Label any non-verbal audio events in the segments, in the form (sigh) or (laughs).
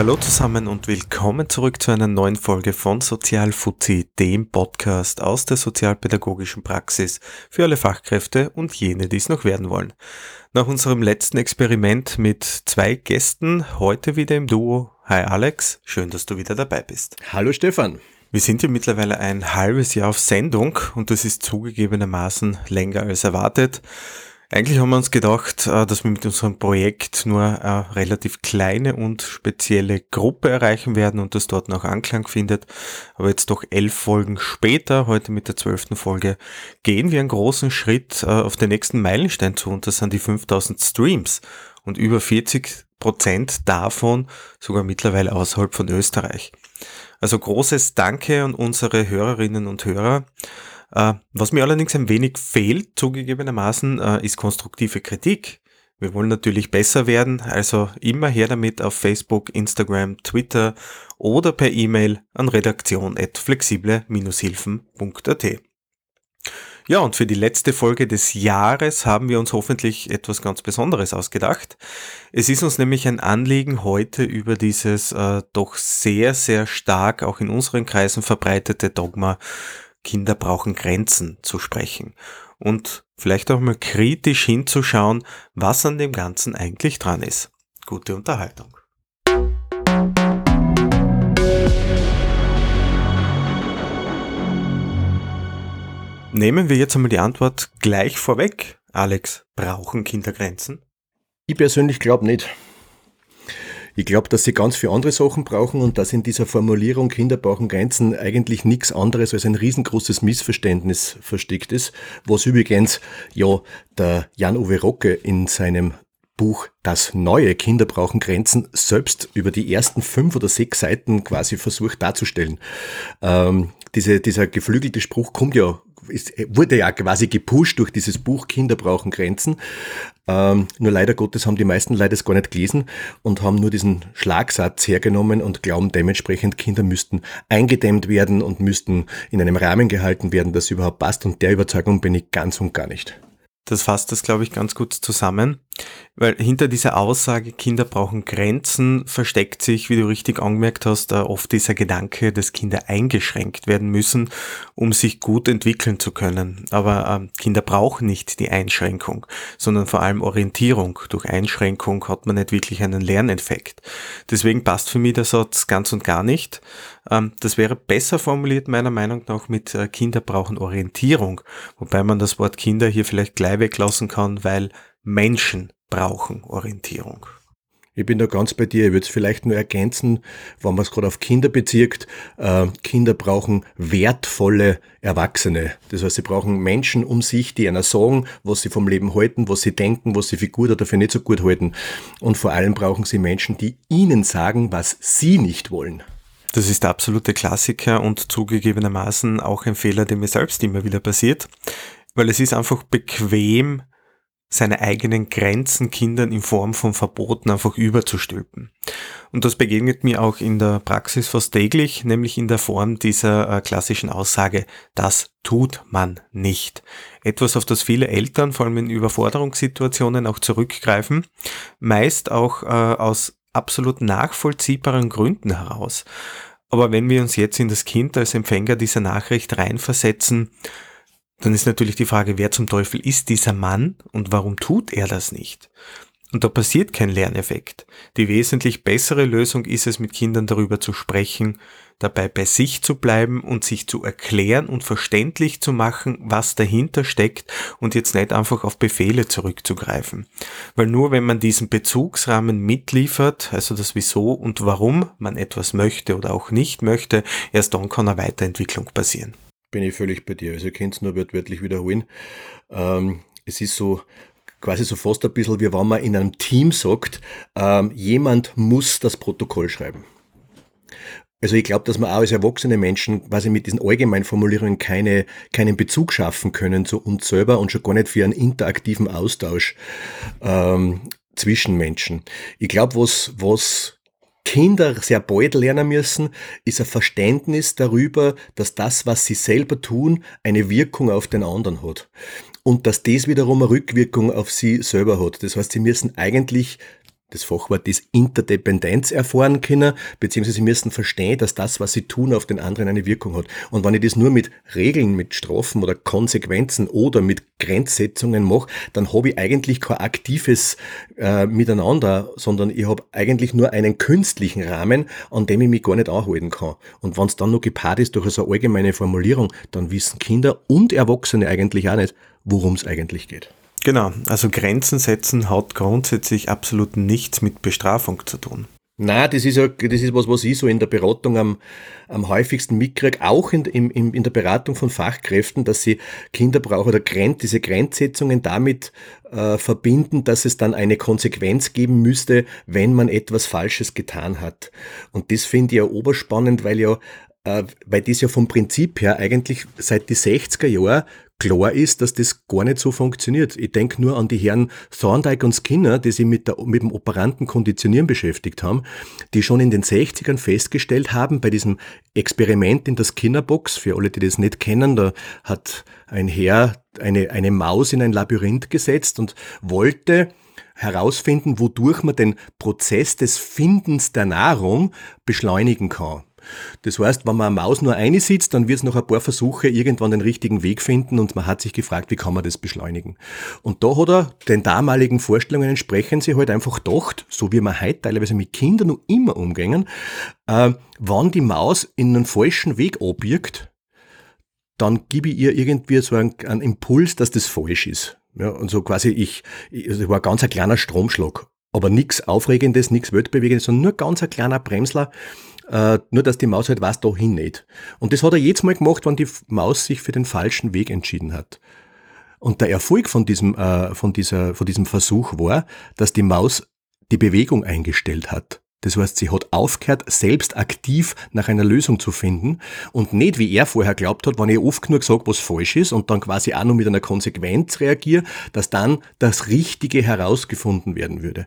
Hallo zusammen und willkommen zurück zu einer neuen Folge von Sozialfuzzi, dem Podcast aus der sozialpädagogischen Praxis für alle Fachkräfte und jene, die es noch werden wollen. Nach unserem letzten Experiment mit zwei Gästen, heute wieder im Duo. Hi Alex, schön, dass du wieder dabei bist. Hallo Stefan. Wir sind ja mittlerweile ein halbes Jahr auf Sendung und das ist zugegebenermaßen länger als erwartet. Eigentlich haben wir uns gedacht, äh, dass wir mit unserem Projekt nur eine relativ kleine und spezielle Gruppe erreichen werden und das dort noch Anklang findet. Aber jetzt doch elf Folgen später, heute mit der zwölften Folge, gehen wir einen großen Schritt äh, auf den nächsten Meilenstein zu und das sind die 5000 Streams und über 40 Prozent davon sogar mittlerweile außerhalb von Österreich. Also großes Danke an unsere Hörerinnen und Hörer. Äh, was mir allerdings ein wenig fehlt, zugegebenermaßen, äh, ist konstruktive Kritik. Wir wollen natürlich besser werden, also immer her damit auf Facebook, Instagram, Twitter oder per E-Mail an redaktion.flexible-hilfen.at. Ja, und für die letzte Folge des Jahres haben wir uns hoffentlich etwas ganz Besonderes ausgedacht. Es ist uns nämlich ein Anliegen, heute über dieses äh, doch sehr, sehr stark auch in unseren Kreisen verbreitete Dogma Kinder brauchen Grenzen zu sprechen und vielleicht auch mal kritisch hinzuschauen, was an dem Ganzen eigentlich dran ist. Gute Unterhaltung. Nehmen wir jetzt einmal die Antwort gleich vorweg. Alex, brauchen Kinder Grenzen? Ich persönlich glaube nicht. Ich glaube, dass sie ganz viele andere Sachen brauchen und dass in dieser Formulierung Kinder brauchen Grenzen eigentlich nichts anderes als ein riesengroßes Missverständnis versteckt ist, was übrigens ja der Jan-Uwe Rocke in seinem Buch Das neue Kinder brauchen Grenzen selbst über die ersten fünf oder sechs Seiten quasi versucht darzustellen. Ähm, diese, dieser geflügelte Spruch kommt ja es wurde ja quasi gepusht durch dieses Buch Kinder brauchen Grenzen. Ähm, nur leider Gottes haben die meisten leider es gar nicht gelesen und haben nur diesen Schlagsatz hergenommen und glauben dementsprechend, Kinder müssten eingedämmt werden und müssten in einem Rahmen gehalten werden, das überhaupt passt. Und der Überzeugung bin ich ganz und gar nicht. Das fasst das, glaube ich, ganz gut zusammen. Weil hinter dieser Aussage, Kinder brauchen Grenzen, versteckt sich, wie du richtig angemerkt hast, oft dieser Gedanke, dass Kinder eingeschränkt werden müssen, um sich gut entwickeln zu können. Aber äh, Kinder brauchen nicht die Einschränkung, sondern vor allem Orientierung. Durch Einschränkung hat man nicht wirklich einen Lerneffekt. Deswegen passt für mich der Satz ganz und gar nicht. Ähm, das wäre besser formuliert meiner Meinung nach mit äh, Kinder brauchen Orientierung, wobei man das Wort Kinder hier vielleicht gleich weglassen kann, weil Menschen brauchen Orientierung. Ich bin da ganz bei dir. Ich würde es vielleicht nur ergänzen, wenn man es gerade auf Kinder bezieht. Äh, Kinder brauchen wertvolle Erwachsene. Das heißt, sie brauchen Menschen um sich, die einer sagen, was sie vom Leben halten, was sie denken, was sie für gut oder für nicht so gut halten. Und vor allem brauchen sie Menschen, die ihnen sagen, was sie nicht wollen. Das ist der absolute Klassiker und zugegebenermaßen auch ein Fehler, der mir selbst immer wieder passiert, weil es ist einfach bequem, seine eigenen Grenzen Kindern in Form von Verboten einfach überzustülpen. Und das begegnet mir auch in der Praxis fast täglich, nämlich in der Form dieser äh, klassischen Aussage, das tut man nicht. Etwas, auf das viele Eltern, vor allem in Überforderungssituationen, auch zurückgreifen, meist auch äh, aus absolut nachvollziehbaren Gründen heraus. Aber wenn wir uns jetzt in das Kind als Empfänger dieser Nachricht reinversetzen, dann ist natürlich die Frage, wer zum Teufel ist dieser Mann und warum tut er das nicht? Und da passiert kein Lerneffekt. Die wesentlich bessere Lösung ist es, mit Kindern darüber zu sprechen, dabei bei sich zu bleiben und sich zu erklären und verständlich zu machen, was dahinter steckt und jetzt nicht einfach auf Befehle zurückzugreifen. Weil nur wenn man diesen Bezugsrahmen mitliefert, also das Wieso und Warum man etwas möchte oder auch nicht möchte, erst dann kann eine Weiterentwicklung passieren bin ich völlig bei dir. Also ihr könnt es nur wörtlich wiederholen. Ähm, es ist so quasi so fast ein bisschen, wie wenn man in einem Team sagt, ähm, jemand muss das Protokoll schreiben. Also ich glaube, dass wir auch als erwachsene Menschen quasi mit diesen allgemeinen Formulierungen keine, keinen Bezug schaffen können zu uns selber und schon gar nicht für einen interaktiven Austausch ähm, zwischen Menschen. Ich glaube, was, was Kinder sehr bald lernen müssen, ist ein Verständnis darüber, dass das, was sie selber tun, eine Wirkung auf den anderen hat. Und dass das wiederum eine Rückwirkung auf sie selber hat. Das heißt, sie müssen eigentlich das Fachwort ist Interdependenz erfahren können, beziehungsweise sie müssen verstehen, dass das, was sie tun, auf den anderen eine Wirkung hat. Und wenn ich das nur mit Regeln, mit Strafen oder Konsequenzen oder mit Grenzsetzungen mache, dann habe ich eigentlich kein aktives äh, Miteinander, sondern ich habe eigentlich nur einen künstlichen Rahmen, an dem ich mich gar nicht anhalten kann. Und wenn es dann noch gepaart ist durch so eine allgemeine Formulierung, dann wissen Kinder und Erwachsene eigentlich auch nicht, worum es eigentlich geht. Genau, also Grenzen setzen hat grundsätzlich absolut nichts mit Bestrafung zu tun. Na, das ist ja, das ist was, was ich so in der Beratung am, am häufigsten mitkriege, auch in, in, in der Beratung von Fachkräften, dass sie Kinder brauchen oder Grenz, diese Grenzsetzungen damit äh, verbinden, dass es dann eine Konsequenz geben müsste, wenn man etwas Falsches getan hat. Und das finde ich ja oberspannend, weil ja äh, weil das ja vom Prinzip her eigentlich seit die 60er Jahren klar ist, dass das gar nicht so funktioniert. Ich denke nur an die Herren Thorndike und Skinner, die sich mit, der, mit dem operanten Konditionieren beschäftigt haben, die schon in den 60ern festgestellt haben, bei diesem Experiment in der Skinnerbox, für alle, die das nicht kennen, da hat ein Herr eine, eine Maus in ein Labyrinth gesetzt und wollte herausfinden, wodurch man den Prozess des Findens der Nahrung beschleunigen kann. Das heißt, wenn man eine Maus nur eine sitzt, dann wird es noch ein paar Versuche irgendwann den richtigen Weg finden und man hat sich gefragt, wie kann man das beschleunigen. Und da hat er den damaligen Vorstellungen entsprechend sich halt einfach gedacht, so wie wir heute teilweise mit Kindern noch immer umgehen, äh, wenn die Maus in einen falschen Weg abbiegt, dann gebe ich ihr irgendwie so einen, einen Impuls, dass das falsch ist. Ja, und so quasi ich, ich also war ein ganz ein kleiner Stromschlag. Aber nichts Aufregendes, nichts Weltbewegendes, sondern nur ganz ein kleiner Bremsler, äh, nur dass die Maus halt weiß, dahin nicht. Und das hat er jedes Mal gemacht, wenn die Maus sich für den falschen Weg entschieden hat. Und der Erfolg von diesem, äh, von, dieser, von diesem Versuch war, dass die Maus die Bewegung eingestellt hat. Das heißt, sie hat aufgehört, selbst aktiv nach einer Lösung zu finden und nicht, wie er vorher glaubt hat, wenn ich oft genug sage, was falsch ist und dann quasi auch noch mit einer Konsequenz reagiere, dass dann das Richtige herausgefunden werden würde.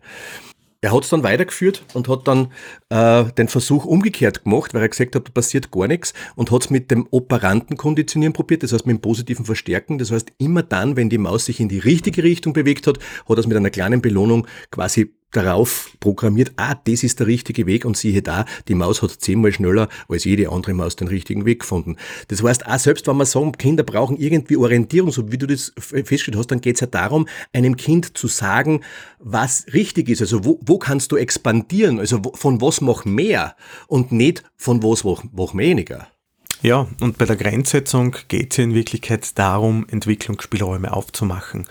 Er hat es dann weitergeführt und hat dann äh, den Versuch umgekehrt gemacht, weil er gesagt hat, da passiert gar nichts und hat es mit dem operanten Konditionieren probiert, das heißt mit dem positiven Verstärken. Das heißt, immer dann, wenn die Maus sich in die richtige Richtung bewegt hat, hat er es mit einer kleinen Belohnung quasi darauf programmiert, ah, das ist der richtige Weg und siehe da, die Maus hat zehnmal schneller als jede andere Maus den richtigen Weg gefunden. Das heißt, auch selbst wenn man sagen, Kinder brauchen irgendwie Orientierung, so wie du das festgestellt hast, dann geht es ja darum, einem Kind zu sagen, was richtig ist. Also wo, wo kannst du expandieren? Also von was mach mehr und nicht von was mach, mach weniger. Ja, und bei der Grenzsetzung geht es in Wirklichkeit darum, Entwicklungsspielräume aufzumachen.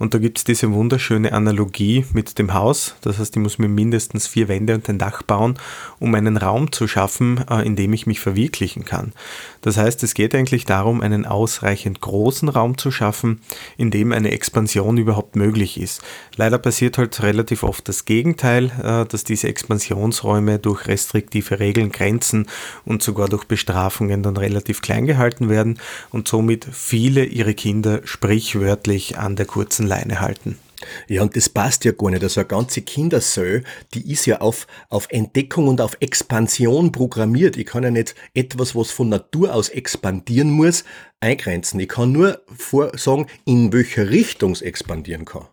Und da gibt es diese wunderschöne Analogie mit dem Haus. Das heißt, ich muss mir mindestens vier Wände und ein Dach bauen, um einen Raum zu schaffen, äh, in dem ich mich verwirklichen kann. Das heißt, es geht eigentlich darum, einen ausreichend großen Raum zu schaffen, in dem eine Expansion überhaupt möglich ist. Leider passiert halt relativ oft das Gegenteil, äh, dass diese Expansionsräume durch restriktive Regeln, Grenzen und sogar durch Bestrafungen dann relativ klein gehalten werden und somit viele ihre Kinder sprichwörtlich an der kurzen Leine halten. Ja, und das passt ja gar nicht. Also eine ganze Kindersöh, die ist ja auf, auf Entdeckung und auf Expansion programmiert. Ich kann ja nicht etwas, was von Natur aus expandieren muss, eingrenzen. Ich kann nur vorsagen, in welcher Richtung es expandieren kann.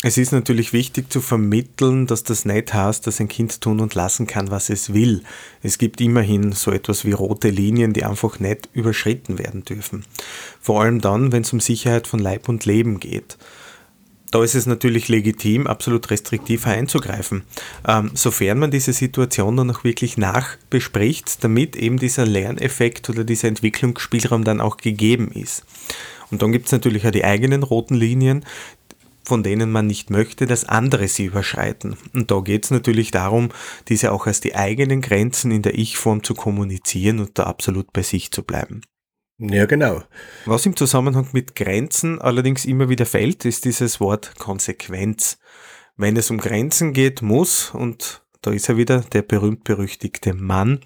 Es ist natürlich wichtig zu vermitteln, dass das nicht heißt, dass ein Kind tun und lassen kann, was es will. Es gibt immerhin so etwas wie rote Linien, die einfach nicht überschritten werden dürfen. Vor allem dann, wenn es um Sicherheit von Leib und Leben geht. Da ist es natürlich legitim, absolut restriktiv einzugreifen, ähm, sofern man diese Situation dann auch wirklich nachbespricht, damit eben dieser Lerneffekt oder dieser Entwicklungsspielraum dann auch gegeben ist. Und dann gibt es natürlich auch die eigenen roten Linien, von denen man nicht möchte, dass andere sie überschreiten. Und da geht es natürlich darum, diese auch als die eigenen Grenzen in der Ich-Form zu kommunizieren und da absolut bei sich zu bleiben. Ja, genau. Was im Zusammenhang mit Grenzen allerdings immer wieder fällt, ist dieses Wort Konsequenz. Wenn es um Grenzen geht, muss, und da ist er wieder der berühmt-berüchtigte Mann,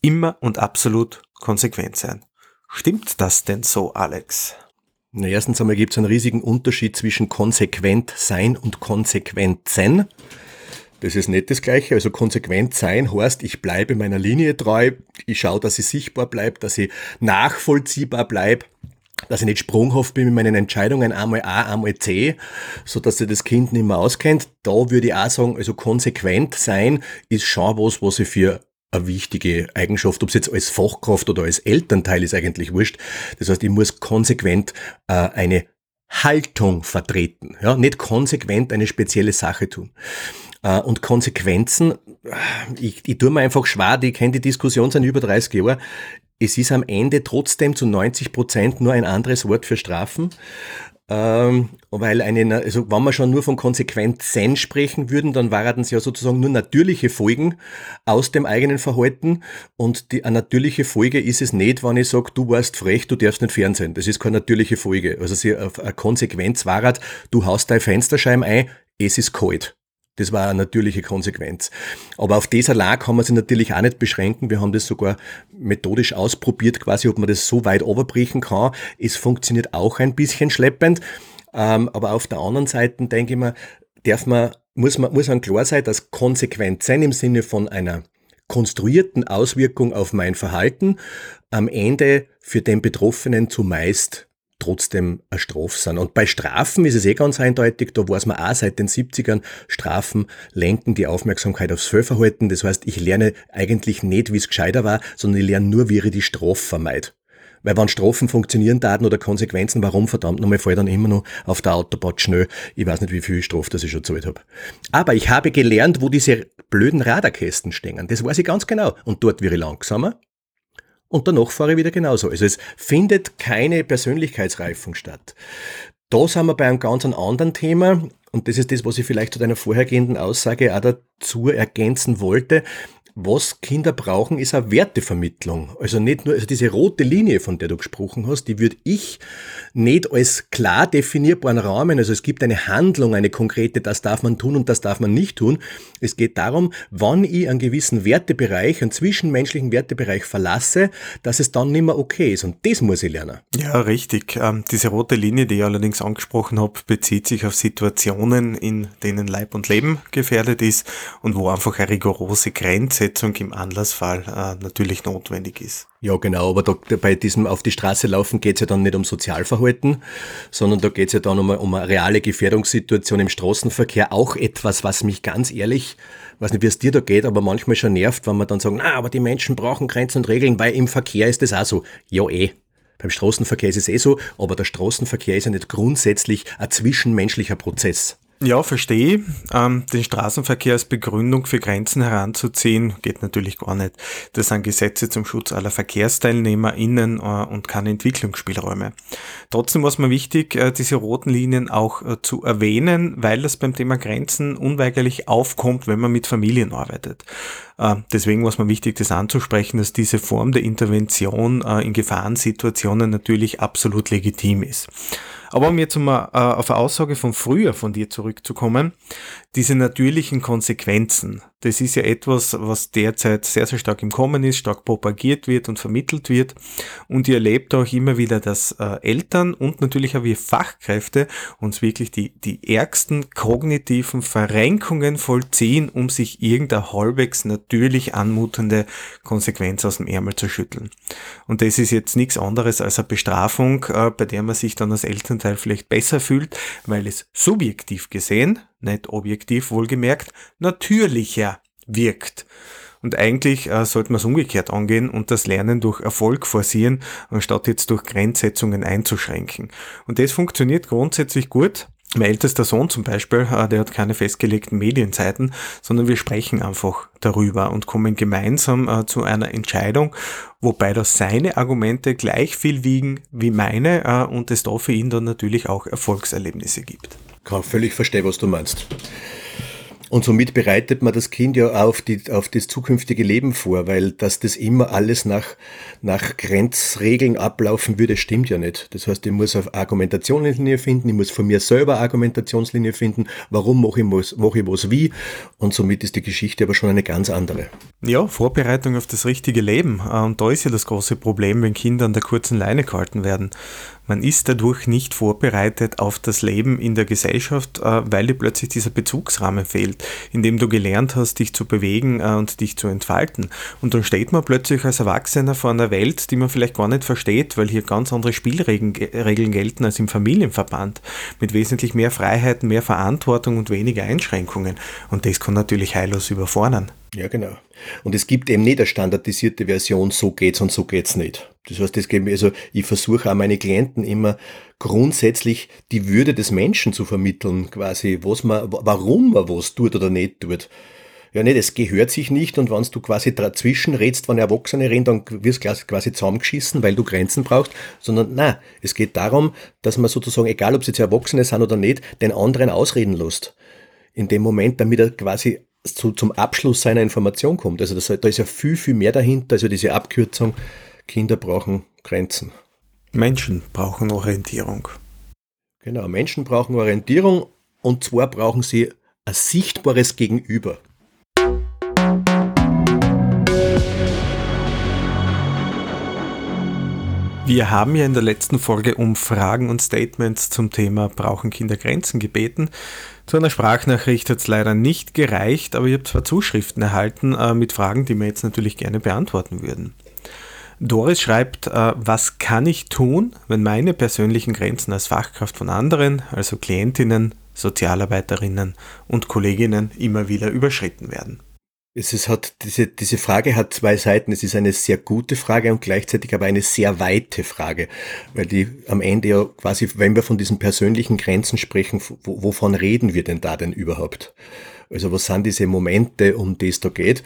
immer und absolut konsequent sein. Stimmt das denn so, Alex? Na, erstens einmal gibt es einen riesigen Unterschied zwischen konsequent sein und konsequenzen. Das ist nicht das Gleiche. Also konsequent sein heißt, ich bleibe meiner Linie treu, ich schaue, dass sie sichtbar bleibt, dass sie nachvollziehbar bleibt. dass ich nicht sprunghaft bin mit meinen Entscheidungen, einmal A, einmal C, so dass sich das Kind nicht mehr auskennt. Da würde ich auch sagen, also konsequent sein ist schon was, was ich für eine wichtige Eigenschaft, ob es jetzt als Fachkraft oder als Elternteil ist eigentlich wurscht. Das heißt, ich muss konsequent äh, eine Haltung vertreten, ja, nicht konsequent eine spezielle Sache tun. Äh, und Konsequenzen, ich, ich tue mir einfach schwer, die kenne die Diskussion seit über 30 Jahren. Es ist am Ende trotzdem zu 90 Prozent nur ein anderes Wort für Strafen. Ähm, weil eine, also wenn wir schon nur von Konsequenzen sprechen würden, dann waren es ja sozusagen nur natürliche Folgen aus dem eigenen Verhalten. Und die, eine natürliche Folge ist es nicht, wenn ich sage, du warst frech, du darfst nicht fernsehen. Das ist keine natürliche Folge. Also sie, eine Konsequenz war, du haust deine Fensterscheiben ein, es ist kalt. Das war eine natürliche Konsequenz. Aber auf dieser Lage kann man sich natürlich auch nicht beschränken. Wir haben das sogar methodisch ausprobiert, quasi, ob man das so weit overbrechen kann. Es funktioniert auch ein bisschen schleppend. Ähm, aber auf der anderen Seite denke ich mir, darf man, muss man, muss man klar sein, dass konsequent sein im Sinne von einer konstruierten Auswirkung auf mein Verhalten am Ende für den Betroffenen zumeist trotzdem eine Strafe sind. Und bei Strafen ist es eh ganz eindeutig, da weiß man auch seit den 70ern, Strafen lenken die Aufmerksamkeit aufs Fehlverhalten. Das heißt, ich lerne eigentlich nicht, wie es gescheiter war, sondern ich lerne nur, wie ich die Strafe vermeide. Weil wenn Strafen funktionieren, Daten oder Konsequenzen, warum verdammt nochmal ich dann immer noch auf der Autobahn schnell. Ich weiß nicht, wie viel Strafe das ich schon gezahlt habe. Aber ich habe gelernt, wo diese blöden Radarkästen stehen. Das weiß ich ganz genau. Und dort wäre ich langsamer, und danach fahre ich wieder genauso. Also es findet keine Persönlichkeitsreifung statt. Da sind wir bei einem ganz anderen Thema und das ist das, was ich vielleicht zu deiner vorhergehenden Aussage auch dazu ergänzen wollte was Kinder brauchen, ist eine Wertevermittlung. Also nicht nur, also diese rote Linie, von der du gesprochen hast, die würde ich nicht als klar definierbaren Rahmen, also es gibt eine Handlung, eine konkrete, das darf man tun und das darf man nicht tun. Es geht darum, wann ich einen gewissen Wertebereich, einen zwischenmenschlichen Wertebereich verlasse, dass es dann nicht mehr okay ist. Und das muss ich lernen. Ja, richtig. Ähm, diese rote Linie, die ich allerdings angesprochen habe, bezieht sich auf Situationen, in denen Leib und Leben gefährdet ist und wo einfach eine rigorose Grenze Umsetzung im Anlassfall äh, natürlich notwendig ist. Ja, genau, aber da, bei diesem auf die Straße laufen geht es ja dann nicht um Sozialverhalten, sondern da geht es ja dann um, um eine reale Gefährdungssituation im Straßenverkehr. Auch etwas, was mich ganz ehrlich, weiß nicht, wie es dir da geht, aber manchmal schon nervt, wenn man dann sagen, na, aber die Menschen brauchen Grenzen und Regeln, weil im Verkehr ist das auch so. Ja, eh. Beim Straßenverkehr ist es eh so, aber der Straßenverkehr ist ja nicht grundsätzlich ein zwischenmenschlicher Prozess. Ja, verstehe. Ähm, den Straßenverkehr als Begründung für Grenzen heranzuziehen, geht natürlich gar nicht. Das sind Gesetze zum Schutz aller VerkehrsteilnehmerInnen äh, und keine Entwicklungsspielräume. Trotzdem war es mir wichtig, äh, diese roten Linien auch äh, zu erwähnen, weil das beim Thema Grenzen unweigerlich aufkommt, wenn man mit Familien arbeitet. Äh, deswegen war es mir wichtig, das anzusprechen, dass diese Form der Intervention äh, in Gefahrensituationen natürlich absolut legitim ist. Aber um jetzt mal äh, auf eine Aussage von früher von dir zurückzukommen, diese natürlichen Konsequenzen, das ist ja etwas, was derzeit sehr, sehr stark im Kommen ist, stark propagiert wird und vermittelt wird. Und ihr erlebt auch immer wieder, dass äh, Eltern und natürlich auch wir Fachkräfte uns wirklich die, die ärgsten kognitiven Verrenkungen vollziehen, um sich irgendeine halbwegs natürlich anmutende Konsequenz aus dem Ärmel zu schütteln. Und das ist jetzt nichts anderes als eine Bestrafung, äh, bei der man sich dann als Elternteil vielleicht besser fühlt, weil es subjektiv gesehen nicht objektiv wohlgemerkt, natürlicher wirkt. Und eigentlich äh, sollte man es umgekehrt angehen und das Lernen durch Erfolg forcieren, anstatt jetzt durch Grenzsetzungen einzuschränken. Und das funktioniert grundsätzlich gut. Mein ältester Sohn zum Beispiel, äh, der hat keine festgelegten Medienzeiten, sondern wir sprechen einfach darüber und kommen gemeinsam äh, zu einer Entscheidung, wobei da seine Argumente gleich viel wiegen wie meine äh, und es da für ihn dann natürlich auch Erfolgserlebnisse gibt kann völlig verstehen, was du meinst. Und somit bereitet man das Kind ja auf, die, auf das zukünftige Leben vor, weil dass das immer alles nach, nach Grenzregeln ablaufen würde, stimmt ja nicht. Das heißt, ich muss auf Argumentationslinie finden, ich muss von mir selber Argumentationslinie finden, warum mache ich, was, mache ich was wie. Und somit ist die Geschichte aber schon eine ganz andere. Ja, Vorbereitung auf das richtige Leben. Und da ist ja das große Problem, wenn Kinder an der kurzen Leine gehalten werden. Man ist dadurch nicht vorbereitet auf das Leben in der Gesellschaft, äh, weil dir plötzlich dieser Bezugsrahmen fehlt, in dem du gelernt hast, dich zu bewegen äh, und dich zu entfalten. Und dann steht man plötzlich als Erwachsener vor einer Welt, die man vielleicht gar nicht versteht, weil hier ganz andere Spielregeln gelten als im Familienverband, mit wesentlich mehr Freiheiten, mehr Verantwortung und weniger Einschränkungen. Und das kann natürlich heillos überfordern. Ja, genau. Und es gibt eben nicht eine standardisierte Version, so geht's und so geht's nicht. Das heißt, das geht, also ich versuche auch meine Klienten immer grundsätzlich die Würde des Menschen zu vermitteln, quasi, was man, warum man was tut oder nicht tut. Ja, nicht, es gehört sich nicht und wenn du quasi dazwischen redst, wenn Erwachsene reden, dann wirst du quasi zusammengeschissen, weil du Grenzen brauchst, sondern nein, es geht darum, dass man sozusagen, egal ob es jetzt Erwachsene sind oder nicht, den anderen ausreden lässt. In dem Moment, damit er quasi zu, zum Abschluss seiner Information kommt. Also das, da ist ja viel, viel mehr dahinter, also diese Abkürzung, Kinder brauchen Grenzen. Menschen brauchen Orientierung. Genau, Menschen brauchen Orientierung und zwar brauchen sie ein sichtbares Gegenüber. Wir haben ja in der letzten Folge um Fragen und Statements zum Thema Brauchen Kinder Grenzen gebeten. Zu einer Sprachnachricht hat es leider nicht gereicht, aber ich habe zwar Zuschriften erhalten äh, mit Fragen, die wir jetzt natürlich gerne beantworten würden. Doris schreibt, äh, was kann ich tun, wenn meine persönlichen Grenzen als Fachkraft von anderen, also Klientinnen, Sozialarbeiterinnen und Kolleginnen immer wieder überschritten werden? Es ist, hat, diese, diese Frage hat zwei Seiten. Es ist eine sehr gute Frage und gleichzeitig aber eine sehr weite Frage, weil die am Ende ja quasi, wenn wir von diesen persönlichen Grenzen sprechen, wovon reden wir denn da denn überhaupt? Also was sind diese Momente, um die es da geht?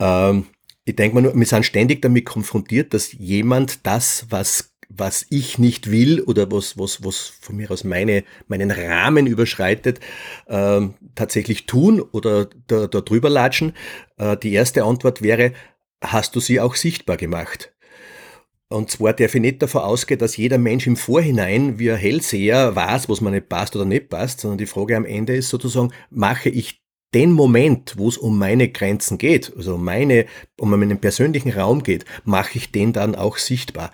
Ähm, ich denke mal nur, wir sind ständig damit konfrontiert, dass jemand das, was was ich nicht will oder was, was, was von mir aus meine, meinen Rahmen überschreitet, äh, tatsächlich tun oder da, da drüber latschen? Äh, die erste Antwort wäre, hast du sie auch sichtbar gemacht? Und zwar darf ich nicht davon ausgehen, dass jeder Mensch im Vorhinein wie ein Hellseher weiß, was mir nicht passt oder nicht passt, sondern die Frage am Ende ist sozusagen, mache ich den Moment, wo es um meine Grenzen geht, also meine, um meinen persönlichen Raum geht, mache ich den dann auch sichtbar.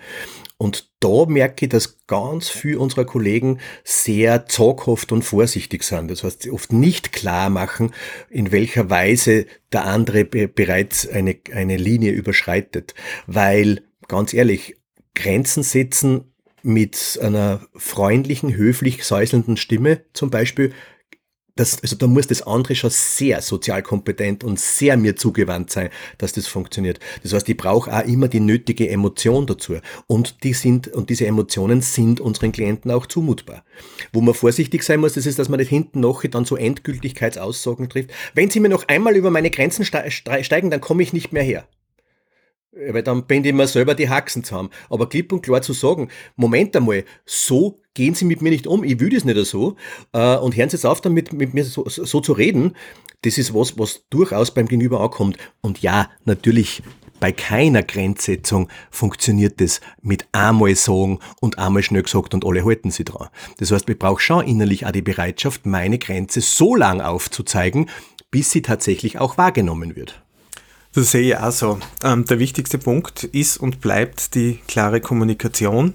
Und da merke ich, dass ganz viele unserer Kollegen sehr zaghaft und vorsichtig sind. Das heißt, sie oft nicht klar machen, in welcher Weise der andere bereits eine, eine Linie überschreitet. Weil, ganz ehrlich, Grenzen setzen mit einer freundlichen, höflich säuselnden Stimme zum Beispiel das, also da muss das andere schon sehr sozial kompetent und sehr mir zugewandt sein, dass das funktioniert. Das heißt, ich brauche auch immer die nötige Emotion dazu. Und die sind, und diese Emotionen sind unseren Klienten auch zumutbar. Wo man vorsichtig sein muss, das ist, dass man nicht hinten noch dann so Endgültigkeitsaussagen trifft. Wenn sie mir noch einmal über meine Grenzen steigen, dann komme ich nicht mehr her. Weil dann bin ich mir selber die Haxen zusammen. Aber klipp und klar zu sagen, Moment einmal, so gehen Sie mit mir nicht um, ich will das nicht so. Äh, und hören Sie jetzt auf, damit mit mir so, so zu reden. Das ist was, was durchaus beim Gegenüber ankommt. Und ja, natürlich bei keiner Grenzsetzung funktioniert das mit einmal sagen und einmal schnell gesagt und alle halten sie dran. Das heißt, ich brauche schon innerlich auch die Bereitschaft, meine Grenze so lang aufzuzeigen, bis sie tatsächlich auch wahrgenommen wird. Das sehe ich auch so. Ähm, der wichtigste Punkt ist und bleibt die klare Kommunikation.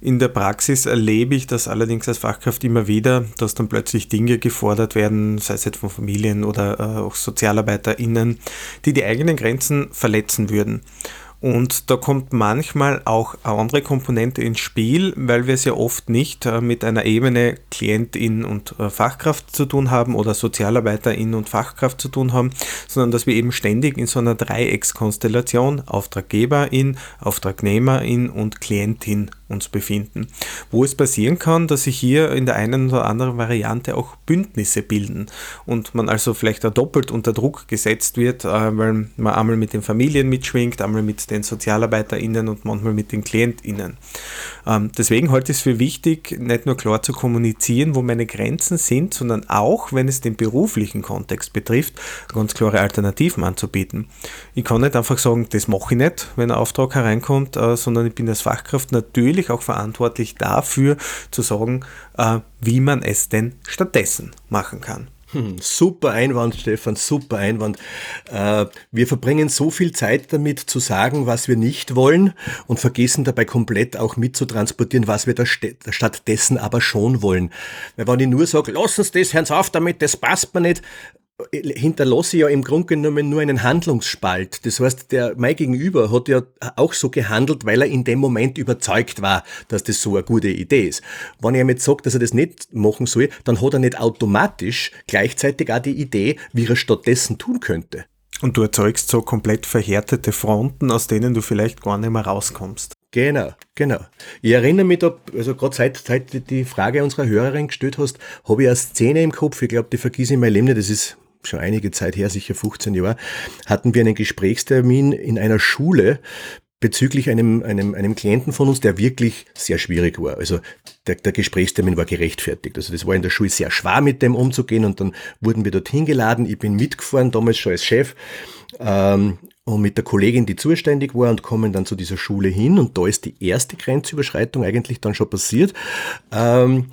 In der Praxis erlebe ich das allerdings als Fachkraft immer wieder, dass dann plötzlich Dinge gefordert werden, sei es jetzt von Familien oder äh, auch SozialarbeiterInnen, die die eigenen Grenzen verletzen würden. Und da kommt manchmal auch eine andere Komponente ins Spiel, weil wir es ja oft nicht äh, mit einer Ebene Klientin und äh, Fachkraft zu tun haben oder Sozialarbeiterin und Fachkraft zu tun haben, sondern dass wir eben ständig in so einer Dreieckskonstellation Auftraggeberin, Auftragnehmerin und Klientin uns befinden, wo es passieren kann, dass sich hier in der einen oder anderen Variante auch Bündnisse bilden und man also vielleicht auch doppelt unter Druck gesetzt wird, äh, weil man einmal mit den Familien mitschwingt, einmal mit den SozialarbeiterInnen und manchmal mit den KlientInnen. Ähm, deswegen halte ich es für wichtig, nicht nur klar zu kommunizieren, wo meine Grenzen sind, sondern auch, wenn es den beruflichen Kontext betrifft, ganz klare Alternativen anzubieten. Ich kann nicht einfach sagen, das mache ich nicht, wenn ein Auftrag hereinkommt, äh, sondern ich bin als Fachkraft natürlich natürlich auch verantwortlich dafür zu sagen, äh, wie man es denn stattdessen machen kann. Hm, super Einwand, Stefan, super Einwand. Äh, wir verbringen so viel Zeit damit zu sagen, was wir nicht wollen und vergessen dabei komplett auch mitzutransportieren, was wir da stattdessen aber schon wollen. Weil wenn ich nur sage, lass uns das, hören auf damit, das passt mir nicht, hinterlasse ja im Grunde genommen nur einen Handlungsspalt. Das heißt, der mein Gegenüber hat ja auch so gehandelt, weil er in dem Moment überzeugt war, dass das so eine gute Idee ist. Wenn er mir jetzt sagt, dass er das nicht machen soll, dann hat er nicht automatisch gleichzeitig auch die Idee, wie er stattdessen tun könnte. Und du erzeugst so komplett verhärtete Fronten, aus denen du vielleicht gar nicht mehr rauskommst. Genau, genau. Ich erinnere mich da, also gerade seit, seit die Frage unserer Hörerin gestellt hast, habe ich eine Szene im Kopf, ich glaube, die vergesse ich mein Leben nicht, das ist schon einige Zeit her, sicher 15 Jahre, hatten wir einen Gesprächstermin in einer Schule bezüglich einem, einem, einem Klienten von uns, der wirklich sehr schwierig war. Also der, der Gesprächstermin war gerechtfertigt. Also das war in der Schule sehr schwer, mit dem umzugehen und dann wurden wir dorthin geladen. Ich bin mitgefahren, damals schon als Chef. Ähm, und mit der Kollegin, die zuständig war und kommen dann zu dieser Schule hin und da ist die erste Grenzüberschreitung eigentlich dann schon passiert. Ähm,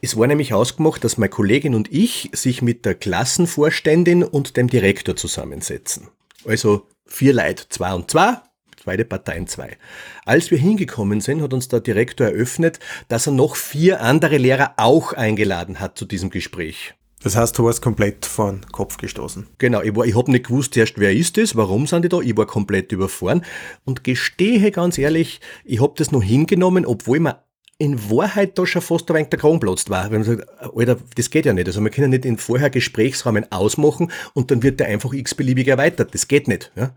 es war nämlich ausgemacht, dass meine Kollegin und ich sich mit der Klassenvorständin und dem Direktor zusammensetzen. Also vier Leute, zwei und zwei, beide Parteien zwei. Als wir hingekommen sind, hat uns der Direktor eröffnet, dass er noch vier andere Lehrer auch eingeladen hat zu diesem Gespräch. Das heißt, du warst komplett vor den Kopf gestoßen. Genau, ich, war, ich habe nicht gewusst erst, wer ist das, warum sind die da, ich war komplett überfahren und gestehe ganz ehrlich, ich habe das noch hingenommen, obwohl mir in Wahrheit da schon fast ein wenig der Kron platzt war. Wenn man sagt, Alter, das geht ja nicht. Also wir können nicht in vorher Gesprächsrahmen ausmachen und dann wird der einfach x-beliebig erweitert. Das geht nicht. Ja.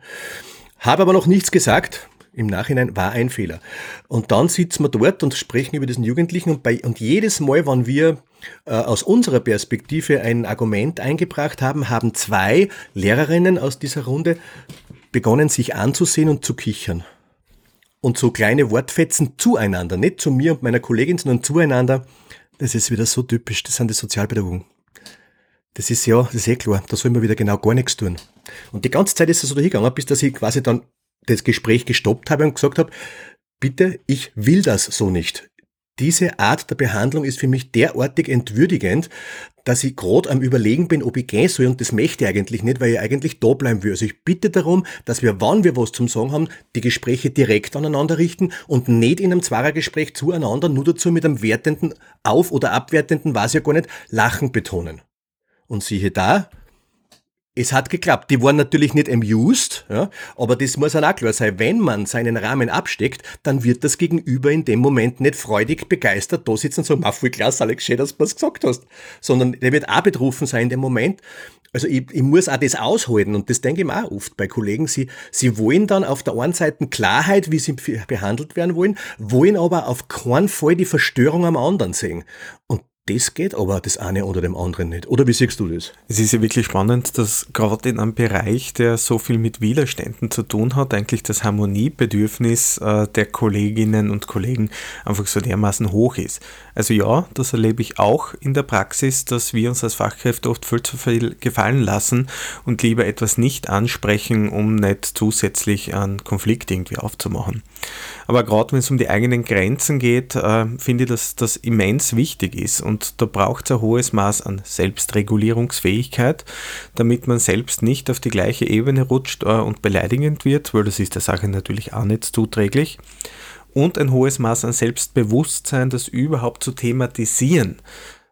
Habe aber noch nichts gesagt. Im Nachhinein war ein Fehler. Und dann sitzen wir dort und sprechen über diesen Jugendlichen und, bei, und jedes Mal, wenn wir äh, aus unserer Perspektive ein Argument eingebracht haben, haben zwei Lehrerinnen aus dieser Runde begonnen, sich anzusehen und zu kichern und so kleine Wortfetzen zueinander, nicht zu mir und meiner Kollegin, sondern zueinander, das ist wieder so typisch, das sind die Sozialpädagogen. Das ist ja, das ist eh klar, da soll man wieder genau gar nichts tun. Und die ganze Zeit ist es so dahingegangen, bis dass ich quasi dann das Gespräch gestoppt habe und gesagt habe, bitte, ich will das so nicht diese Art der Behandlung ist für mich derartig entwürdigend, dass ich gerade am Überlegen bin, ob ich gehen soll und das möchte ich eigentlich nicht, weil ich eigentlich da bleiben will. Also ich bitte darum, dass wir, wann wir was zum Sagen haben, die Gespräche direkt aneinander richten und nicht in einem Zweiergespräch zueinander nur dazu mit einem wertenden, auf- oder abwertenden, weiß ja gar nicht, Lachen betonen. Und siehe da, es hat geklappt. Die waren natürlich nicht amused, ja, aber das muss auch klar sein. Wenn man seinen Rahmen absteckt, dann wird das Gegenüber in dem Moment nicht freudig begeistert da sitzen und sagen, ma, voll klasse, Alex, schön, dass du was gesagt hast. Sondern der wird auch betroffen sein in dem Moment. Also ich, ich muss auch das aushalten und das denke ich mir auch oft bei Kollegen. Sie, sie wollen dann auf der einen Seite Klarheit, wie sie behandelt werden wollen, wollen aber auf keinen Fall die Verstörung am anderen sehen. Und das geht aber das eine oder dem anderen nicht. Oder wie siehst du das? Es ist ja wirklich spannend, dass gerade in einem Bereich, der so viel mit Widerständen zu tun hat, eigentlich das Harmoniebedürfnis äh, der Kolleginnen und Kollegen einfach so dermaßen hoch ist. Also ja, das erlebe ich auch in der Praxis, dass wir uns als Fachkräfte oft viel zu viel gefallen lassen und lieber etwas nicht ansprechen, um nicht zusätzlich einen Konflikt irgendwie aufzumachen. Aber gerade wenn es um die eigenen Grenzen geht, äh, finde ich, dass das immens wichtig ist. Und da braucht es ein hohes Maß an Selbstregulierungsfähigkeit, damit man selbst nicht auf die gleiche Ebene rutscht äh, und beleidigend wird, weil das ist der Sache natürlich auch nicht zuträglich. Und ein hohes Maß an Selbstbewusstsein, das überhaupt zu thematisieren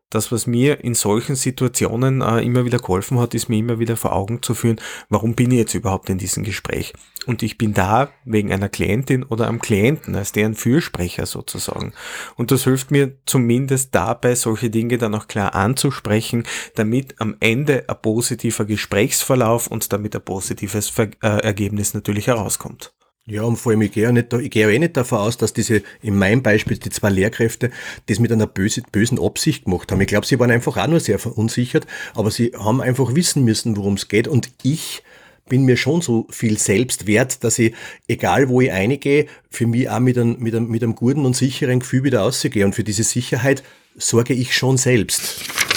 das, was mir in solchen Situationen äh, immer wieder geholfen hat, ist mir immer wieder vor Augen zu führen, warum bin ich jetzt überhaupt in diesem Gespräch? Und ich bin da wegen einer Klientin oder einem Klienten, als deren Fürsprecher sozusagen. Und das hilft mir zumindest dabei, solche Dinge dann auch klar anzusprechen, damit am Ende ein positiver Gesprächsverlauf und damit ein positives Ver äh, Ergebnis natürlich herauskommt. Ja, und vor allem, ich gehe nicht, ich gehe ja eh nicht davon aus, dass diese, in meinem Beispiel, die zwei Lehrkräfte, das mit einer böse, bösen Absicht gemacht haben. Ich glaube, sie waren einfach auch nur sehr verunsichert, aber sie haben einfach wissen müssen, worum es geht. Und ich bin mir schon so viel selbst wert, dass ich, egal wo ich eingehe, für mich auch mit einem, mit einem, mit einem guten und sicheren Gefühl wieder ausgehe. Und für diese Sicherheit sorge ich schon selbst.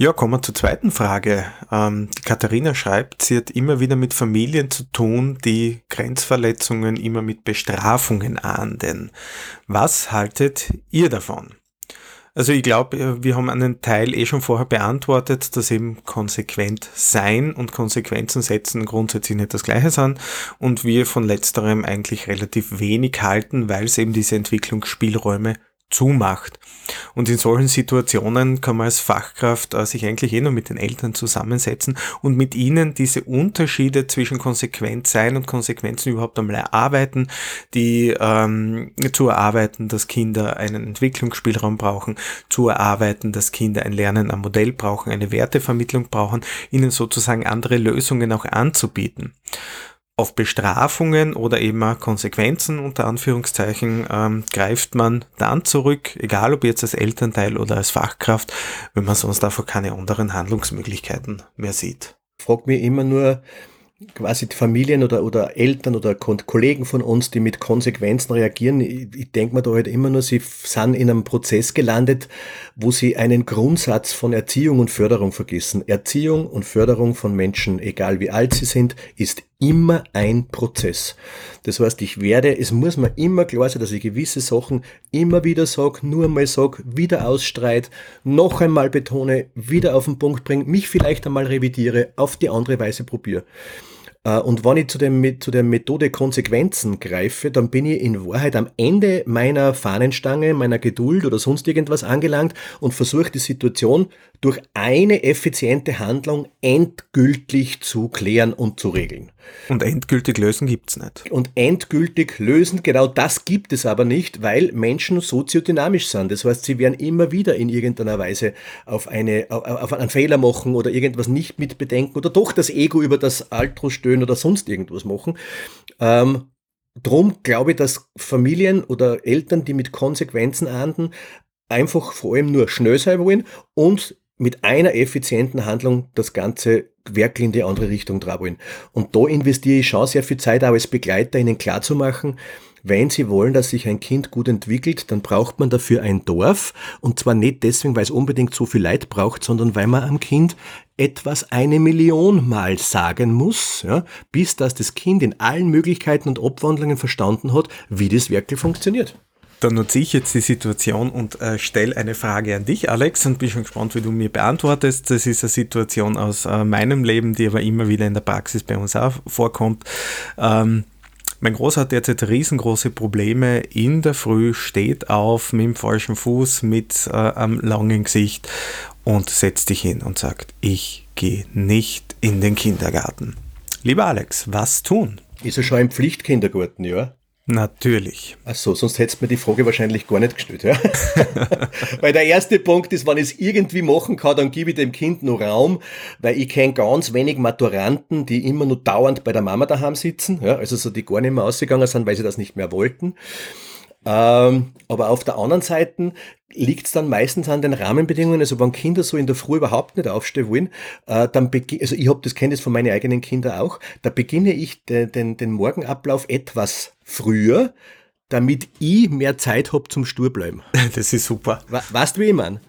Ja, kommen wir zur zweiten Frage. Ähm, die Katharina schreibt, sie hat immer wieder mit Familien zu tun, die Grenzverletzungen immer mit Bestrafungen ahnden. Was haltet ihr davon? Also ich glaube, wir haben einen Teil eh schon vorher beantwortet, dass eben konsequent sein und Konsequenzen setzen grundsätzlich nicht das gleiche sind und wir von letzterem eigentlich relativ wenig halten, weil es eben diese Entwicklungsspielräume zumacht. Und in solchen Situationen kann man als Fachkraft äh, sich eigentlich eh nur mit den Eltern zusammensetzen und mit ihnen diese Unterschiede zwischen konsequent sein und Konsequenzen überhaupt einmal erarbeiten, die ähm, zu erarbeiten, dass Kinder einen Entwicklungsspielraum brauchen, zu erarbeiten, dass Kinder ein Lernen am Modell brauchen, eine Wertevermittlung brauchen, ihnen sozusagen andere Lösungen auch anzubieten auf Bestrafungen oder eben auch Konsequenzen unter Anführungszeichen ähm, greift man dann zurück, egal ob jetzt als Elternteil oder als Fachkraft, wenn man sonst einfach keine anderen Handlungsmöglichkeiten mehr sieht. Frag mich immer nur, quasi Familien oder, oder Eltern oder Kollegen von uns, die mit Konsequenzen reagieren. Ich, ich denke mir da halt immer nur, sie sind in einem Prozess gelandet, wo sie einen Grundsatz von Erziehung und Förderung vergessen. Erziehung und Förderung von Menschen, egal wie alt sie sind, ist immer ein Prozess. Das heißt, ich werde, es muss mir immer klar sein, dass ich gewisse Sachen immer wieder sage, nur einmal sage, wieder ausstreit, noch einmal betone, wieder auf den Punkt bringe, mich vielleicht einmal revidiere, auf die andere Weise probiere. Äh, und wenn ich zu, dem, zu der Methode Konsequenzen greife, dann bin ich in Wahrheit am Ende meiner Fahnenstange, meiner Geduld oder sonst irgendwas angelangt und versuche die Situation durch eine effiziente Handlung endgültig zu klären und zu regeln. Und endgültig lösen gibt's nicht. Und endgültig lösen, genau das gibt es aber nicht, weil Menschen soziodynamisch sind. Das heißt, sie werden immer wieder in irgendeiner Weise auf, eine, auf, auf einen Fehler machen oder irgendwas nicht mitbedenken oder doch das Ego über das Altro stöhnen oder sonst irgendwas machen. Ähm, Drum glaube ich, dass Familien oder Eltern, die mit Konsequenzen ahnden, einfach vor allem nur schnell sein wollen und mit einer effizienten Handlung das Ganze wirklich in die andere Richtung tragen wollen. Und da investiere ich schon sehr viel Zeit, auch als Begleiter ihnen klarzumachen, wenn Sie wollen, dass sich ein Kind gut entwickelt, dann braucht man dafür ein Dorf. Und zwar nicht deswegen, weil es unbedingt so viel Leid braucht, sondern weil man am Kind etwas eine Million Mal sagen muss, ja, bis dass das Kind in allen Möglichkeiten und Obwandlungen verstanden hat, wie das wirklich funktioniert. Dann nutze ich jetzt die Situation und äh, stelle eine Frage an dich, Alex, und bin schon gespannt, wie du mir beantwortest. Das ist eine Situation aus äh, meinem Leben, die aber immer wieder in der Praxis bei uns auch vorkommt. Ähm, mein Großer hat derzeit riesengroße Probleme. In der Früh steht auf mit dem falschen Fuß, mit äh, einem langen Gesicht und setzt dich hin und sagt, ich gehe nicht in den Kindergarten. Lieber Alex, was tun? Ist er schon im Pflichtkindergarten, ja? Natürlich. Ach so, sonst hättest du mir die Frage wahrscheinlich gar nicht gestellt. Ja? (laughs) weil der erste Punkt ist, wenn ich es irgendwie machen kann, dann gebe ich dem Kind nur Raum, weil ich kenne ganz wenig Maturanten, die immer nur dauernd bei der Mama daheim sitzen, ja? also so die gar nicht mehr ausgegangen sind, weil sie das nicht mehr wollten. Ähm, aber auf der anderen Seite liegt es dann meistens an den Rahmenbedingungen. Also wenn Kinder so in der Früh überhaupt nicht aufstehen wollen, äh, dann beginne, also ich habe das kennt es von meinen eigenen Kindern auch, da beginne ich den, den, den Morgenablauf etwas früher, damit ich mehr Zeit habe zum Sturbleiben. (laughs) Das ist super. Weißt du, wie ich meine?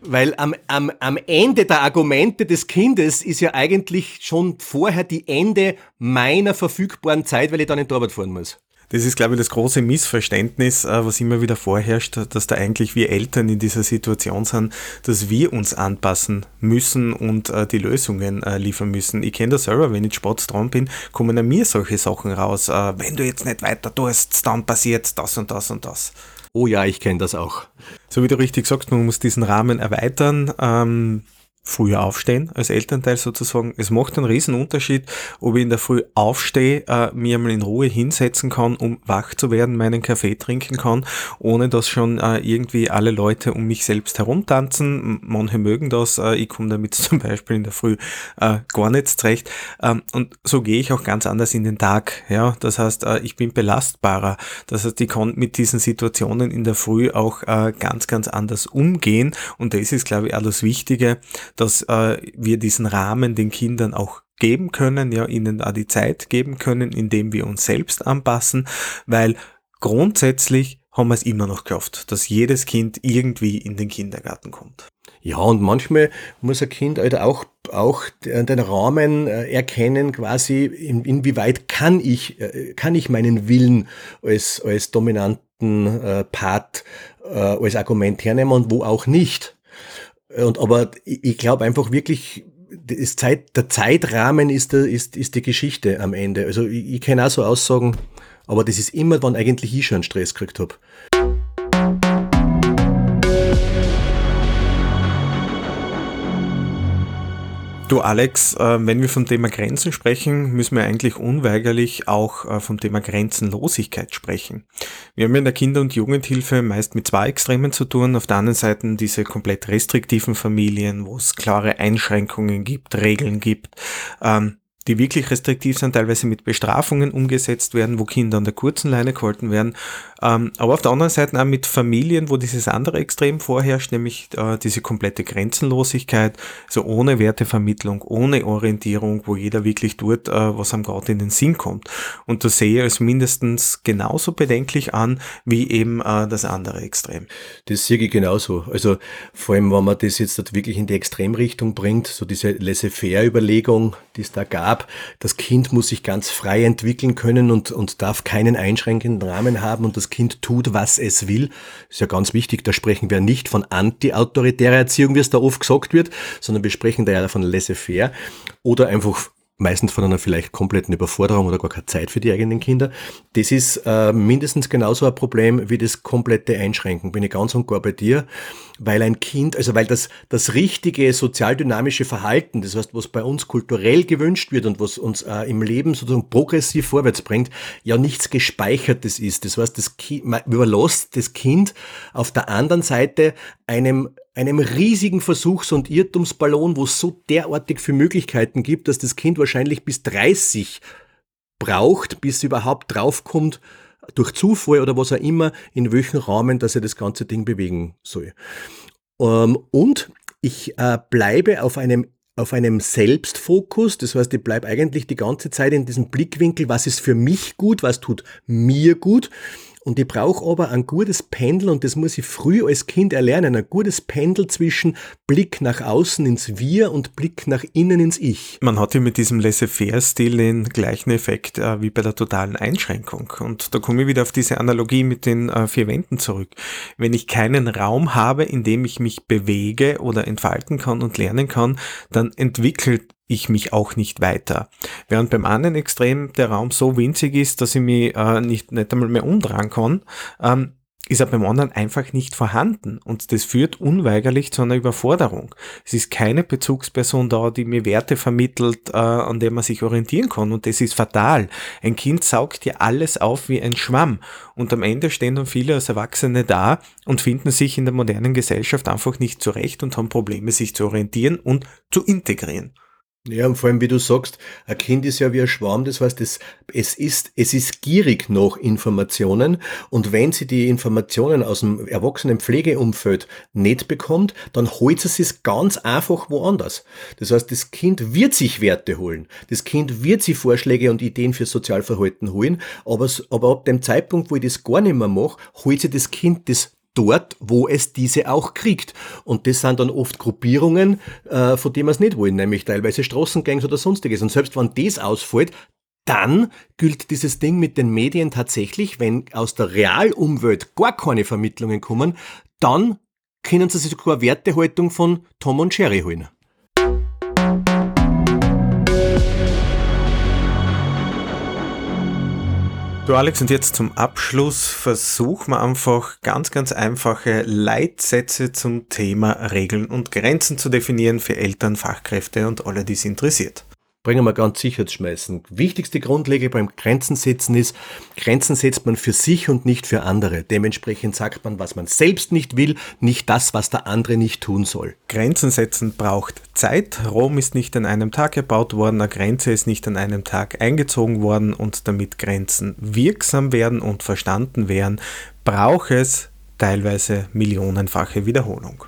Weil am, am, am Ende der Argumente des Kindes ist ja eigentlich schon vorher die Ende meiner verfügbaren Zeit, weil ich dann in die Arbeit fahren muss. Das ist, glaube ich, das große Missverständnis, äh, was immer wieder vorherrscht, dass da eigentlich wir Eltern in dieser Situation sind, dass wir uns anpassen müssen und äh, die Lösungen äh, liefern müssen. Ich kenne das selber, wenn ich Sport dran bin, kommen an mir solche Sachen raus. Wenn du jetzt nicht weiter tust, dann passiert das und das und das. Oh ja, ich kenne das auch. So wie du richtig sagst, man muss diesen Rahmen erweitern. Ähm, früher aufstehen als Elternteil sozusagen. Es macht einen riesen Unterschied, ob ich in der Früh aufstehe, äh, mir einmal in Ruhe hinsetzen kann, um wach zu werden, meinen Kaffee trinken kann, ohne dass schon äh, irgendwie alle Leute um mich selbst herumtanzen. Manche mögen das, äh, ich komme damit (laughs) zum Beispiel in der Früh äh, gar nicht zurecht. Ähm, und so gehe ich auch ganz anders in den Tag. Ja, das heißt, äh, ich bin belastbarer. Das heißt, ich kann mit diesen Situationen in der Früh auch äh, ganz, ganz anders umgehen. Und das ist, glaube ich, das Wichtige, dass äh, wir diesen Rahmen den Kindern auch geben können, ja, ihnen da die Zeit geben können, indem wir uns selbst anpassen, weil grundsätzlich haben wir es immer noch gehofft, dass jedes Kind irgendwie in den Kindergarten kommt. Ja, und manchmal muss ein Kind halt auch, auch den Rahmen äh, erkennen, quasi, in, inwieweit kann ich, äh, kann ich meinen Willen als, als dominant guten äh, Part als Argument hernehmen und wo auch nicht. Und aber ich, glaube einfach wirklich, Zeit, der Zeitrahmen ist, der, ist, ist die Geschichte am Ende. Also ich, ich kann auch so aussagen, aber das ist immer, wann eigentlich ich schon Stress gekriegt habe. Du Alex, äh, wenn wir vom Thema Grenzen sprechen, müssen wir eigentlich unweigerlich auch äh, vom Thema Grenzenlosigkeit sprechen. Wir haben in der Kinder- und Jugendhilfe meist mit zwei Extremen zu tun. Auf der anderen Seite diese komplett restriktiven Familien, wo es klare Einschränkungen gibt, Regeln gibt. Ähm, die wirklich restriktiv sind, teilweise mit Bestrafungen umgesetzt werden, wo Kinder an der kurzen Leine gehalten werden. Ähm, aber auf der anderen Seite auch mit Familien, wo dieses andere Extrem vorherrscht, nämlich äh, diese komplette Grenzenlosigkeit, so ohne Wertevermittlung, ohne Orientierung, wo jeder wirklich tut, äh, was am gerade in den Sinn kommt. Und das sehe ich als mindestens genauso bedenklich an, wie eben äh, das andere Extrem. Das sehe ich genauso. Also vor allem, wenn man das jetzt wirklich in die Extremrichtung bringt, so diese Laissez-faire-Überlegung, die es da gab, ab. Das Kind muss sich ganz frei entwickeln können und, und darf keinen einschränkenden Rahmen haben und das Kind tut, was es will. Ist ja ganz wichtig, da sprechen wir nicht von anti-autoritärer Erziehung, wie es da oft gesagt wird, sondern wir sprechen da ja von laissez-faire oder einfach meistens von einer vielleicht kompletten Überforderung oder gar keine Zeit für die eigenen Kinder. Das ist äh, mindestens genauso ein Problem wie das komplette Einschränken. Bin ich ganz und gar bei dir, weil ein Kind, also weil das, das richtige sozialdynamische Verhalten, das heißt, was bei uns kulturell gewünscht wird und was uns äh, im Leben sozusagen progressiv vorwärts bringt, ja nichts Gespeichertes ist. Das heißt, das kind, man überlässt das Kind auf der anderen Seite einem einem riesigen Versuchs- und Irrtumsballon, wo es so derartig viele Möglichkeiten gibt, dass das Kind wahrscheinlich bis 30 braucht, bis überhaupt draufkommt, durch Zufall oder was auch immer, in welchem Rahmen, dass er das ganze Ding bewegen soll. Ähm, und ich äh, bleibe auf einem auf einem Selbstfokus, das heißt, ich bleibe eigentlich die ganze Zeit in diesem Blickwinkel, was ist für mich gut, was tut mir gut und ich brauche aber ein gutes Pendel, und das muss ich früh als Kind erlernen, ein gutes Pendel zwischen Blick nach außen ins Wir und Blick nach innen ins Ich. Man hat ja mit diesem Laissez-faire-Stil den gleichen Effekt äh, wie bei der totalen Einschränkung. Und da komme ich wieder auf diese Analogie mit den äh, vier Wänden zurück. Wenn ich keinen Raum habe, in dem ich mich bewege oder entfalten kann und lernen kann, dann entwickelt ich mich auch nicht weiter. Während beim anderen Extrem der Raum so winzig ist, dass ich mich äh, nicht, nicht einmal mehr umdrehen kann, ähm, ist er beim anderen einfach nicht vorhanden und das führt unweigerlich zu einer Überforderung. Es ist keine Bezugsperson da, die mir Werte vermittelt, äh, an der man sich orientieren kann und das ist fatal. Ein Kind saugt dir alles auf wie ein Schwamm und am Ende stehen dann viele als Erwachsene da und finden sich in der modernen Gesellschaft einfach nicht zurecht und haben Probleme, sich zu orientieren und zu integrieren. Ja, und vor allem, wie du sagst, ein Kind ist ja wie ein Schwarm, das heißt, es, es, ist, es ist gierig nach Informationen. Und wenn sie die Informationen aus dem erwachsenen Pflegeumfeld nicht bekommt, dann holt sie es ganz einfach woanders. Das heißt, das Kind wird sich Werte holen, das Kind wird sich Vorschläge und Ideen für Sozialverhalten holen, aber, aber ab dem Zeitpunkt, wo ich das gar nicht mehr mache, holt sich das Kind das dort, wo es diese auch kriegt. Und das sind dann oft Gruppierungen, äh, von denen wir es nicht wollen, nämlich teilweise Straßengangs oder sonstiges. Und selbst wenn das ausfällt, dann gilt dieses Ding mit den Medien tatsächlich, wenn aus der Realumwelt gar keine Vermittlungen kommen, dann können sie sich sogar Wertehaltung von Tom und Jerry holen. Du Alex, und jetzt zum Abschluss versuchen wir einfach ganz, ganz einfache Leitsätze zum Thema Regeln und Grenzen zu definieren für Eltern, Fachkräfte und alle, die es interessiert bringen wir ganz sicher zu schmeißen. Wichtigste Grundlage beim Grenzen setzen ist, Grenzen setzt man für sich und nicht für andere. Dementsprechend sagt man, was man selbst nicht will, nicht das, was der andere nicht tun soll. Grenzen setzen braucht Zeit. Rom ist nicht an einem Tag gebaut worden, eine Grenze ist nicht an einem Tag eingezogen worden und damit Grenzen wirksam werden und verstanden werden, braucht es teilweise millionenfache Wiederholung.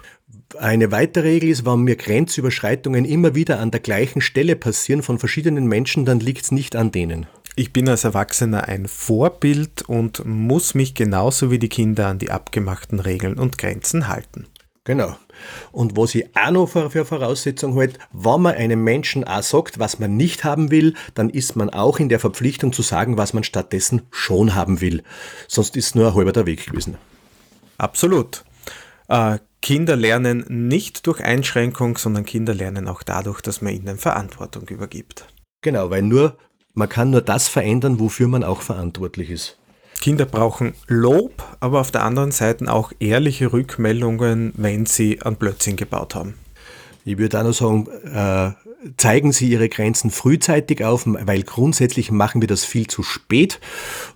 Eine weitere Regel ist, wenn mir Grenzüberschreitungen immer wieder an der gleichen Stelle passieren von verschiedenen Menschen, dann liegt es nicht an denen. Ich bin als Erwachsener ein Vorbild und muss mich genauso wie die Kinder an die abgemachten Regeln und Grenzen halten. Genau. Und was ich auch noch für, Voraussetzung halt, wenn man einem Menschen auch sagt, was man nicht haben will, dann ist man auch in der Verpflichtung zu sagen, was man stattdessen schon haben will. Sonst ist nur ein halber der Weg gewesen. Absolut. Äh, Kinder lernen nicht durch Einschränkung, sondern Kinder lernen auch dadurch, dass man ihnen Verantwortung übergibt. Genau, weil nur, man kann nur das verändern, wofür man auch verantwortlich ist. Kinder brauchen Lob, aber auf der anderen Seite auch ehrliche Rückmeldungen, wenn sie an Blödsinn gebaut haben. Ich würde auch noch sagen, äh, zeigen Sie Ihre Grenzen frühzeitig auf, weil grundsätzlich machen wir das viel zu spät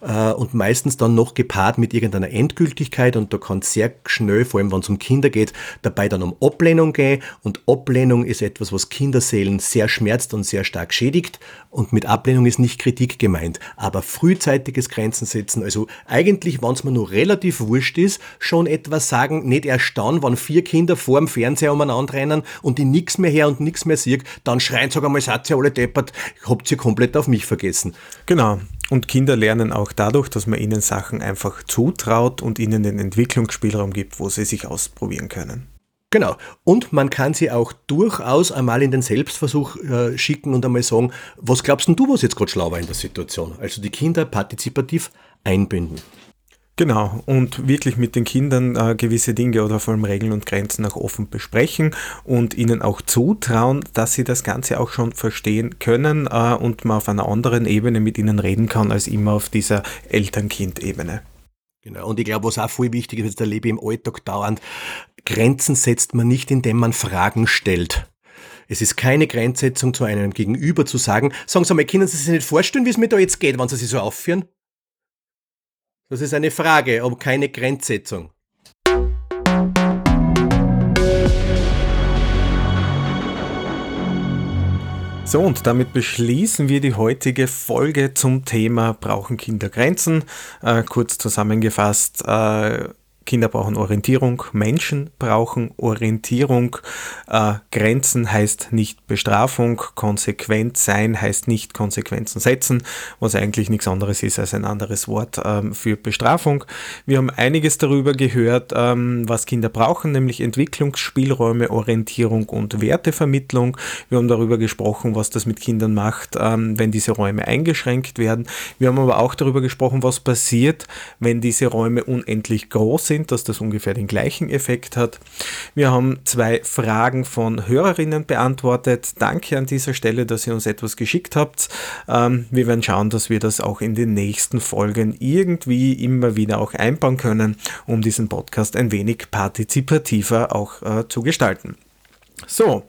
äh, und meistens dann noch gepaart mit irgendeiner Endgültigkeit. Und da kann sehr schnell, vor allem wenn es um Kinder geht, dabei dann um Ablehnung gehen. Und Ablehnung ist etwas, was Kinderseelen sehr schmerzt und sehr stark schädigt. Und mit Ablehnung ist nicht Kritik gemeint, aber frühzeitiges Grenzen setzen, also eigentlich, wenn es mir nur relativ wurscht ist, schon etwas sagen, nicht erst dann, wenn vier Kinder vor dem Fernseher umeinander rennen und ich nichts mehr her und nichts mehr sehe, dann schreien, sag einmal, seid ihr alle deppert, habt ihr komplett auf mich vergessen. Genau. Und Kinder lernen auch dadurch, dass man ihnen Sachen einfach zutraut und ihnen den Entwicklungsspielraum gibt, wo sie sich ausprobieren können. Genau. Und man kann sie auch durchaus einmal in den Selbstversuch äh, schicken und einmal sagen, was glaubst denn du, was jetzt gerade schlau war in der Situation? Also die Kinder partizipativ einbinden. Genau, und wirklich mit den Kindern äh, gewisse Dinge oder vor allem Regeln und Grenzen auch offen besprechen und ihnen auch zutrauen, dass sie das Ganze auch schon verstehen können äh, und man auf einer anderen Ebene mit ihnen reden kann, als immer auf dieser Eltern-Kind-Ebene. Genau, und ich glaube, was auch voll wichtig ist, das erlebe ich im Alltag dauernd, Grenzen setzt man nicht, indem man Fragen stellt. Es ist keine Grenzsetzung zu einem Gegenüber zu sagen, sagen Sie mal, können Sie sich nicht vorstellen, wie es mir da jetzt geht, wenn Sie sich so aufführen? Das ist eine Frage, aber keine Grenzsetzung. So, und damit beschließen wir die heutige Folge zum Thema Brauchen Kinder Grenzen? Äh, kurz zusammengefasst, äh, Kinder brauchen Orientierung, Menschen brauchen Orientierung. Äh, Grenzen heißt nicht Bestrafung, konsequent sein heißt nicht Konsequenzen setzen, was eigentlich nichts anderes ist als ein anderes Wort ähm, für Bestrafung. Wir haben einiges darüber gehört, ähm, was Kinder brauchen, nämlich Entwicklungsspielräume, Orientierung und Wertevermittlung. Wir haben darüber gesprochen, was das mit Kindern macht, ähm, wenn diese Räume eingeschränkt werden. Wir haben aber auch darüber gesprochen, was passiert, wenn diese Räume unendlich groß sind sind, dass das ungefähr den gleichen Effekt hat. Wir haben zwei Fragen von Hörerinnen beantwortet. Danke an dieser Stelle, dass ihr uns etwas geschickt habt. Ähm, wir werden schauen, dass wir das auch in den nächsten Folgen irgendwie immer wieder auch einbauen können, um diesen Podcast ein wenig partizipativer auch äh, zu gestalten. So,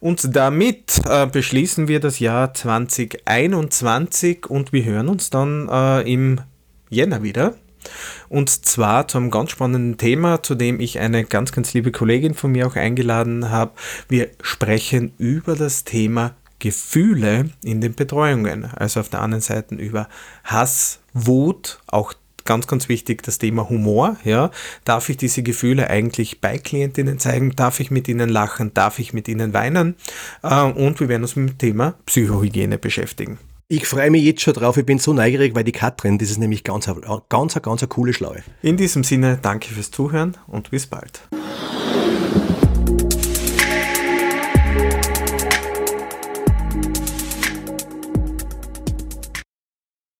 und damit äh, beschließen wir das Jahr 2021 und wir hören uns dann äh, im Jänner wieder. Und zwar zu einem ganz spannenden Thema, zu dem ich eine ganz, ganz liebe Kollegin von mir auch eingeladen habe. Wir sprechen über das Thema Gefühle in den Betreuungen. Also auf der anderen Seite über Hass, Wut, auch ganz, ganz wichtig das Thema Humor. Ja. Darf ich diese Gefühle eigentlich bei Klientinnen zeigen? Darf ich mit ihnen lachen? Darf ich mit ihnen weinen? Äh, und wir werden uns mit dem Thema Psychohygiene beschäftigen. Ich freue mich jetzt schon drauf, ich bin so neugierig, weil die Katrin, das ist nämlich ganz, ganz, ganz, ganz eine coole Schlaue. In diesem Sinne, danke fürs Zuhören und bis bald.